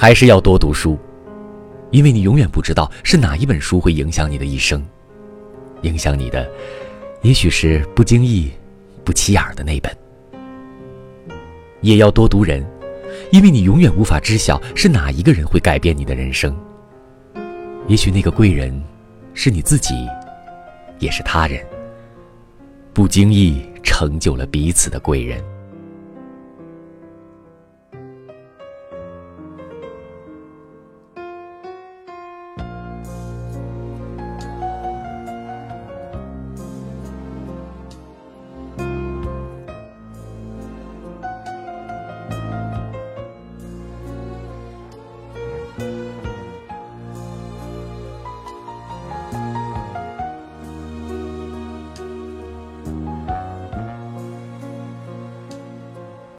还是要多读书因为你永远不知道是哪一本书会影响你的一生。影响你的也许是不经意不起眼的那本。也要多读人因为你永远无法知晓是哪一个人会改变你的人生。也许那个贵人是你自己也是他人不经意成就了彼此的贵人。